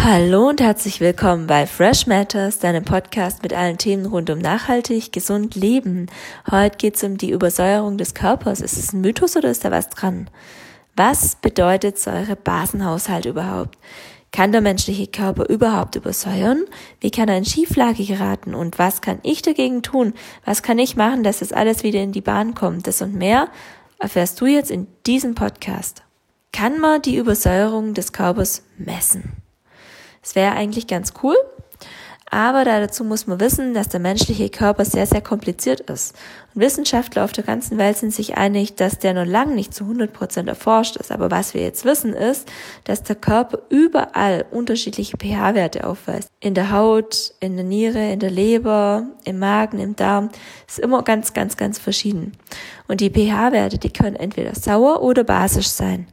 Hallo und herzlich willkommen bei Fresh Matters, deinem Podcast mit allen Themen rund um nachhaltig, gesund Leben. Heute geht es um die Übersäuerung des Körpers. Ist es ein Mythos oder ist da was dran? Was bedeutet Säurebasenhaushalt überhaupt? Kann der menschliche Körper überhaupt übersäuern? Wie kann er in Schieflage geraten? Und was kann ich dagegen tun? Was kann ich machen, dass das alles wieder in die Bahn kommt? Das und mehr erfährst du jetzt in diesem Podcast. Kann man die Übersäuerung des Körpers messen? Es wäre eigentlich ganz cool, aber dazu muss man wissen, dass der menschliche Körper sehr, sehr kompliziert ist. Und Wissenschaftler auf der ganzen Welt sind sich einig, dass der noch lange nicht zu 100 Prozent erforscht ist. Aber was wir jetzt wissen ist, dass der Körper überall unterschiedliche pH-Werte aufweist. In der Haut, in der Niere, in der Leber, im Magen, im Darm. ist immer ganz, ganz, ganz verschieden. Und die pH-Werte, die können entweder sauer oder basisch sein.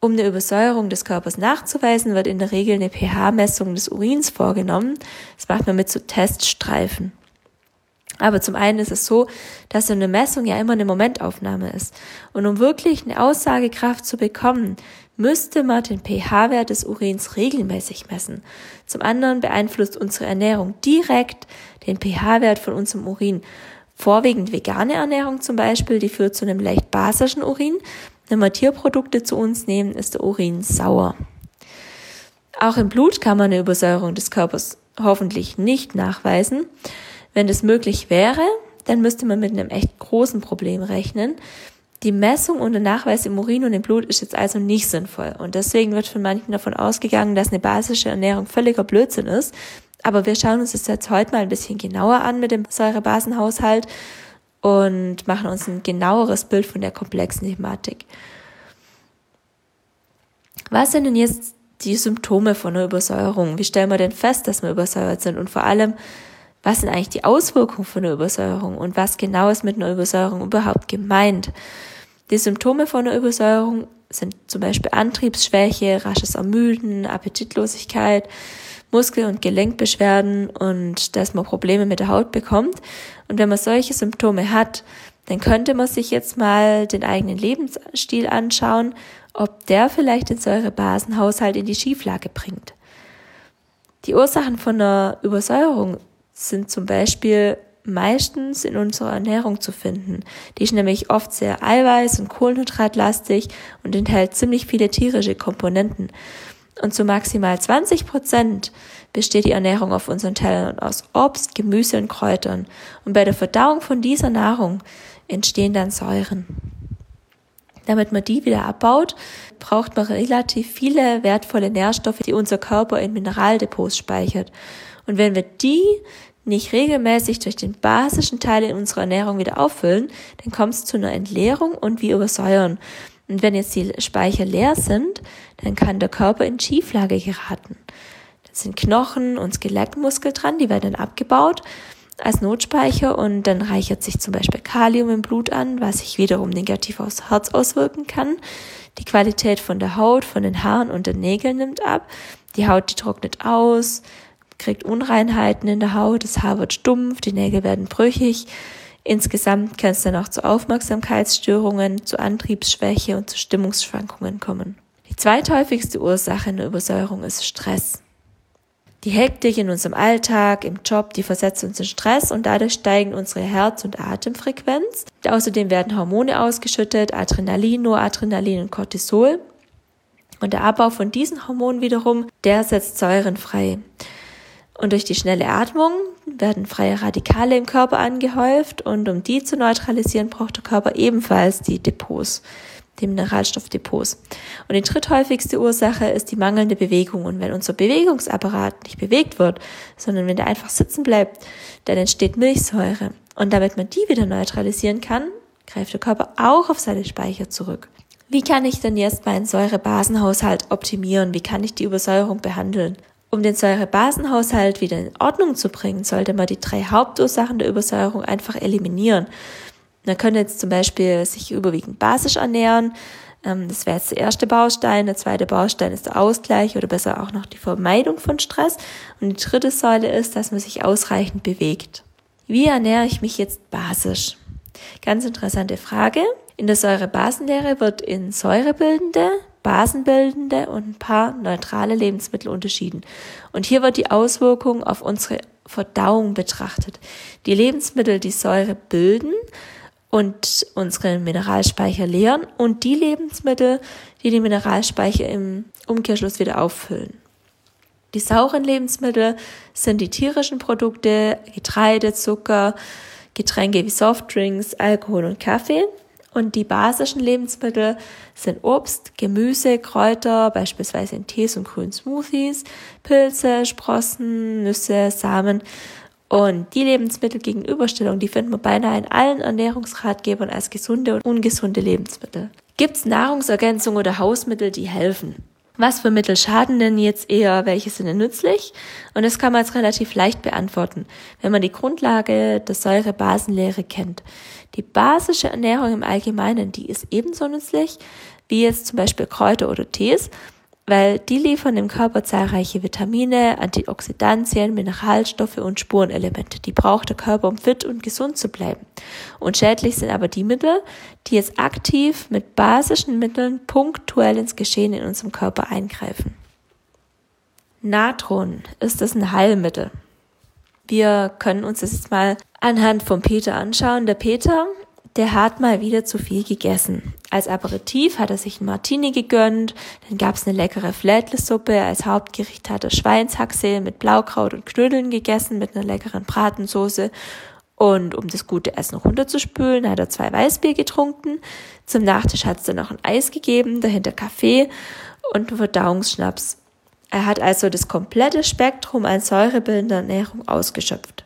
Um eine Übersäuerung des Körpers nachzuweisen, wird in der Regel eine pH-Messung des Urins vorgenommen. Das macht man mit so Teststreifen. Aber zum einen ist es so, dass so eine Messung ja immer eine Momentaufnahme ist. Und um wirklich eine Aussagekraft zu bekommen, müsste man den pH-Wert des Urins regelmäßig messen. Zum anderen beeinflusst unsere Ernährung direkt den pH-Wert von unserem Urin. Vorwiegend vegane Ernährung zum Beispiel, die führt zu einem leicht basischen Urin. Wenn wir Tierprodukte zu uns nehmen, ist der Urin sauer. Auch im Blut kann man eine Übersäuerung des Körpers hoffentlich nicht nachweisen. Wenn das möglich wäre, dann müsste man mit einem echt großen Problem rechnen. Die Messung und der Nachweis im Urin und im Blut ist jetzt also nicht sinnvoll. Und deswegen wird von manchen davon ausgegangen, dass eine basische Ernährung völliger Blödsinn ist. Aber wir schauen uns das jetzt heute mal ein bisschen genauer an mit dem Säurebasenhaushalt und machen uns ein genaueres Bild von der komplexen Thematik. Was sind denn jetzt die Symptome von einer Übersäuerung? Wie stellen wir denn fest, dass wir übersäuert sind? Und vor allem, was sind eigentlich die Auswirkungen von einer Übersäuerung und was genau ist mit einer Übersäuerung überhaupt gemeint? Die Symptome von einer Übersäuerung sind zum Beispiel Antriebsschwäche, rasches Ermüden, Appetitlosigkeit, Muskel- und Gelenkbeschwerden und dass man Probleme mit der Haut bekommt. Und wenn man solche Symptome hat, dann könnte man sich jetzt mal den eigenen Lebensstil anschauen, ob der vielleicht den Säurebasenhaushalt in die Schieflage bringt. Die Ursachen von einer Übersäuerung sind zum Beispiel meistens in unserer Ernährung zu finden. Die ist nämlich oft sehr eiweiß- und kohlenhydratlastig und enthält ziemlich viele tierische Komponenten. Und zu maximal 20 Prozent besteht die Ernährung auf unseren Tellern aus Obst, Gemüse und Kräutern. Und bei der Verdauung von dieser Nahrung entstehen dann Säuren. Damit man die wieder abbaut, braucht man relativ viele wertvolle Nährstoffe, die unser Körper in Mineraldepots speichert. Und wenn wir die nicht regelmäßig durch den basischen Teil in unserer Ernährung wieder auffüllen, dann kommt es zu einer Entleerung und wir übersäuern. Und wenn jetzt die Speicher leer sind, dann kann der Körper in Schieflage geraten. Da sind Knochen und Skelettmuskel dran, die werden dann abgebaut als Notspeicher und dann reichert sich zum Beispiel Kalium im Blut an, was sich wiederum negativ aufs Herz auswirken kann. Die Qualität von der Haut, von den Haaren und den Nägeln nimmt ab. Die Haut, die trocknet aus, kriegt Unreinheiten in der Haut, das Haar wird stumpf, die Nägel werden brüchig. Insgesamt kann es dann auch zu Aufmerksamkeitsstörungen, zu Antriebsschwäche und zu Stimmungsschwankungen kommen. Die zweithäufigste Ursache in der Übersäuerung ist Stress. Die Hektik in unserem Alltag, im Job, die versetzt uns in Stress und dadurch steigen unsere Herz- und Atemfrequenz. Außerdem werden Hormone ausgeschüttet, Adrenalin, Noradrenalin und Cortisol. Und der Abbau von diesen Hormonen wiederum, der setzt Säuren frei. Und durch die schnelle Atmung werden freie Radikale im Körper angehäuft und um die zu neutralisieren, braucht der Körper ebenfalls die Depots, die Mineralstoffdepots. Und die dritthäufigste Ursache ist die mangelnde Bewegung. Und wenn unser Bewegungsapparat nicht bewegt wird, sondern wenn der einfach sitzen bleibt, dann entsteht Milchsäure. Und damit man die wieder neutralisieren kann, greift der Körper auch auf seine Speicher zurück. Wie kann ich denn jetzt meinen Säurebasenhaushalt optimieren? Wie kann ich die Übersäuerung behandeln? Um den Säurebasenhaushalt wieder in Ordnung zu bringen, sollte man die drei Hauptursachen der Übersäuerung einfach eliminieren. Man könnte jetzt zum Beispiel sich überwiegend basisch ernähren. Ähm, das wäre jetzt der erste Baustein. Der zweite Baustein ist der Ausgleich oder besser auch noch die Vermeidung von Stress. Und die dritte Säule ist, dass man sich ausreichend bewegt. Wie ernähre ich mich jetzt basisch? Ganz interessante Frage. In der Säurebasenlehre wird in säurebildende basenbildende und ein paar neutrale Lebensmittel unterschieden. Und hier wird die Auswirkung auf unsere Verdauung betrachtet. Die Lebensmittel, die Säure bilden und unseren Mineralspeicher leeren und die Lebensmittel, die die Mineralspeicher im Umkehrschluss wieder auffüllen. Die sauren Lebensmittel sind die tierischen Produkte, Getreide, Zucker, Getränke wie Softdrinks, Alkohol und Kaffee. Und die basischen Lebensmittel sind Obst, Gemüse, Kräuter, beispielsweise in Tees und grünen Smoothies, Pilze, Sprossen, Nüsse, Samen. Und die Lebensmittelgegenüberstellung, die finden wir beinahe in allen Ernährungsratgebern als gesunde und ungesunde Lebensmittel. Gibt es Nahrungsergänzungen oder Hausmittel, die helfen? Was für Mittel schaden denn jetzt eher, welche sind denn nützlich? Und das kann man jetzt relativ leicht beantworten, wenn man die Grundlage der Säurebasenlehre kennt. Die basische Ernährung im Allgemeinen, die ist ebenso nützlich wie jetzt zum Beispiel Kräuter oder Tees, weil die liefern dem Körper zahlreiche Vitamine, Antioxidantien, Mineralstoffe und Spurenelemente. Die braucht der Körper, um fit und gesund zu bleiben. Und schädlich sind aber die Mittel, die jetzt aktiv mit basischen Mitteln punktuell ins Geschehen in unserem Körper eingreifen. Natron ist das ein Heilmittel. Wir können uns das jetzt mal anhand von Peter anschauen. Der Peter der hat mal wieder zu viel gegessen. Als Aperitif hat er sich ein Martini gegönnt, dann gab's eine leckere Flädlesuppe, als Hauptgericht hat er Schweinshaxe mit Blaukraut und Knödeln gegessen mit einer leckeren Bratensoße und um das gute Essen runterzuspülen, hat er zwei Weißbier getrunken. Zum Nachtisch hat's dann noch ein Eis gegeben, dahinter Kaffee und einen Verdauungsschnaps. Er hat also das komplette Spektrum an säurebildender Ernährung ausgeschöpft.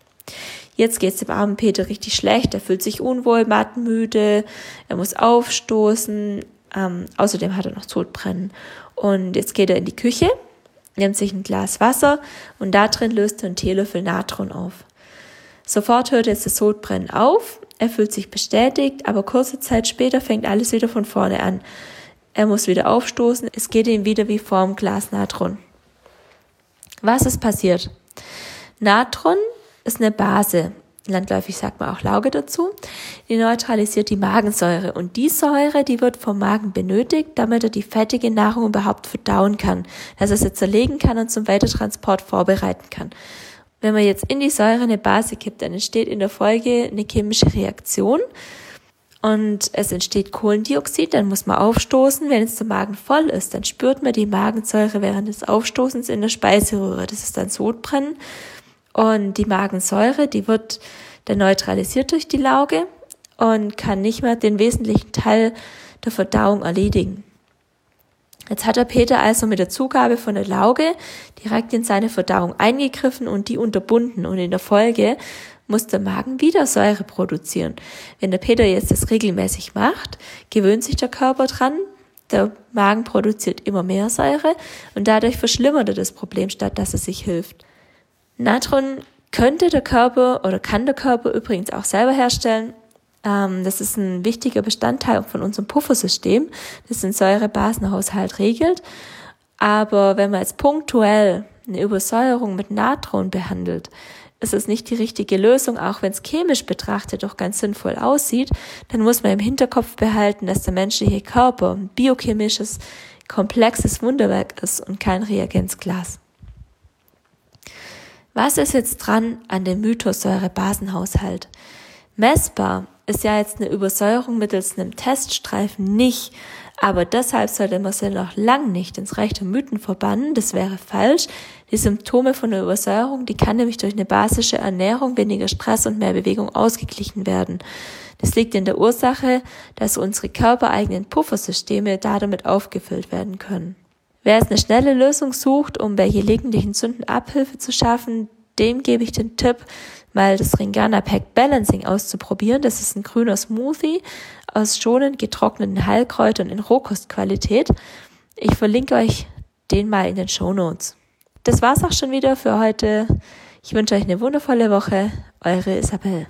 Jetzt geht's dem armen Peter richtig schlecht. Er fühlt sich unwohl, mattenmüde, er muss aufstoßen. Ähm, außerdem hat er noch Todbrennen. Und jetzt geht er in die Küche, nimmt sich ein Glas Wasser und da drin löst er einen Teelöffel Natron auf. Sofort hört jetzt das Sodbrennen auf. Er fühlt sich bestätigt, aber kurze Zeit später fängt alles wieder von vorne an. Er muss wieder aufstoßen. Es geht ihm wieder wie vorm Glas Natron. Was ist passiert? Natron ist eine Base. Landläufig sagt man auch Lauge dazu. Die neutralisiert die Magensäure und die Säure, die wird vom Magen benötigt, damit er die fettige Nahrung überhaupt verdauen kann, dass er sie zerlegen kann und zum Weitertransport vorbereiten kann. Wenn man jetzt in die Säure eine Base kippt, dann entsteht in der Folge eine chemische Reaktion und es entsteht Kohlendioxid, dann muss man aufstoßen. Wenn jetzt der Magen voll ist, dann spürt man die Magensäure während des Aufstoßens in der Speiseröhre. Das ist dann Sodbrennen und die Magensäure, die wird dann neutralisiert durch die Lauge und kann nicht mehr den wesentlichen Teil der Verdauung erledigen. Jetzt hat der Peter also mit der Zugabe von der Lauge direkt in seine Verdauung eingegriffen und die unterbunden und in der Folge muss der Magen wieder Säure produzieren. Wenn der Peter jetzt das regelmäßig macht, gewöhnt sich der Körper dran, der Magen produziert immer mehr Säure und dadurch verschlimmert er das Problem, statt dass es sich hilft. Natron könnte der Körper oder kann der Körper übrigens auch selber herstellen. Ähm, das ist ein wichtiger Bestandteil von unserem Puffersystem, das den Säurebasenhaushalt regelt. Aber wenn man jetzt punktuell eine Übersäuerung mit Natron behandelt, ist es nicht die richtige Lösung, auch wenn es chemisch betrachtet doch ganz sinnvoll aussieht, dann muss man im Hinterkopf behalten, dass der menschliche Körper ein biochemisches, komplexes Wunderwerk ist und kein Reagenzglas. Was ist jetzt dran an dem Mythos Säurebasenhaushalt? Messbar ist ja jetzt eine Übersäuerung mittels einem Teststreifen nicht, aber deshalb sollte man sie noch lang nicht ins Reich der Mythen verbannen, das wäre falsch. Die Symptome von der Übersäuerung, die kann nämlich durch eine basische Ernährung, weniger Stress und mehr Bewegung ausgeglichen werden. Das liegt in der Ursache, dass unsere körpereigenen Puffersysteme da damit aufgefüllt werden können. Wer jetzt eine schnelle Lösung sucht, um bei gelegentlichen Sünden Abhilfe zu schaffen, dem gebe ich den Tipp, mal das Ringana Pack Balancing auszuprobieren. Das ist ein grüner Smoothie aus schonend getrockneten Heilkräutern in Rohkostqualität. Ich verlinke euch den mal in den Show Notes. Das war's auch schon wieder für heute. Ich wünsche euch eine wundervolle Woche. Eure Isabel.